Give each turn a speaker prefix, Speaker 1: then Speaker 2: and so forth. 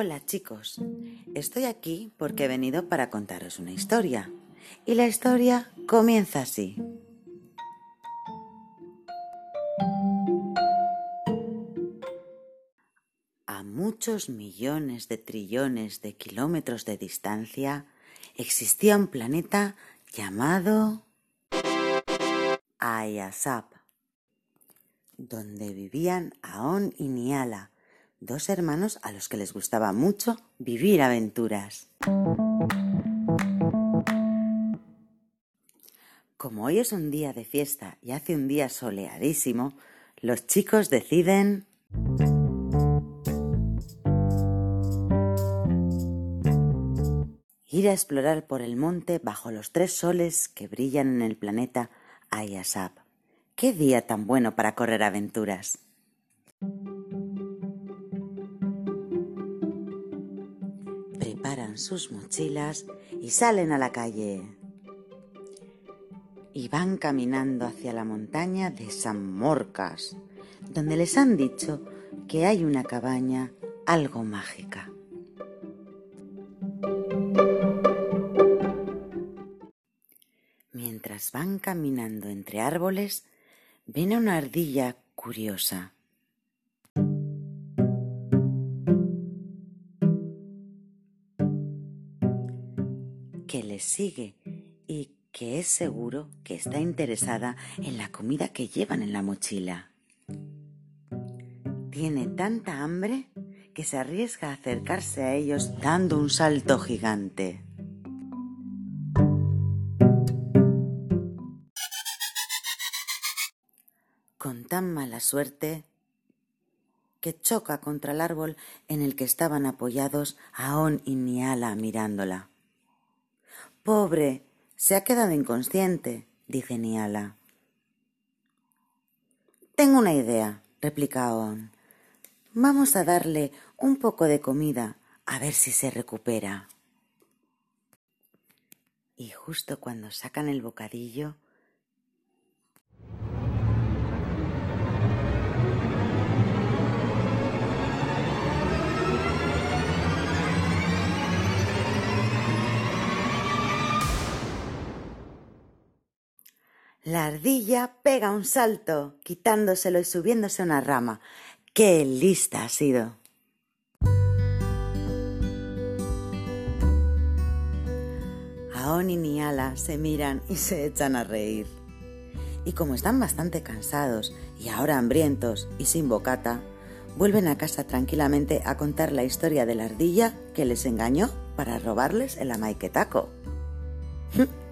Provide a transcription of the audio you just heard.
Speaker 1: Hola chicos, estoy aquí porque he venido para contaros una historia. Y la historia comienza así. A muchos millones de trillones de kilómetros de distancia existía un planeta llamado Ayasap, donde vivían Aon y Niala, dos hermanos a los que les gustaba mucho vivir aventuras. Como hoy es un día de fiesta y hace un día soleadísimo, los chicos deciden... ir a explorar por el monte bajo los tres soles que brillan en el planeta Ayasap. ¡Qué día tan bueno para correr aventuras! Sus mochilas y salen a la calle. Y van caminando hacia la montaña de San Morcas, donde les han dicho que hay una cabaña algo mágica. Mientras van caminando entre árboles, ven a una ardilla curiosa. Que les sigue y que es seguro que está interesada en la comida que llevan en la mochila. Tiene tanta hambre que se arriesga a acercarse a ellos dando un salto gigante. Con tan mala suerte que choca contra el árbol en el que estaban apoyados Aon y Niala mirándola. Pobre, se ha quedado inconsciente, dice Niala. Tengo una idea, replica Aon. Vamos a darle un poco de comida a ver si se recupera. Y justo cuando sacan el bocadillo, La ardilla pega un salto, quitándoselo y subiéndose a una rama. ¡Qué lista ha sido! Aon y Niala se miran y se echan a reír. Y como están bastante cansados y ahora hambrientos y sin bocata, vuelven a casa tranquilamente a contar la historia de la ardilla que les engañó para robarles el amaiquetaco.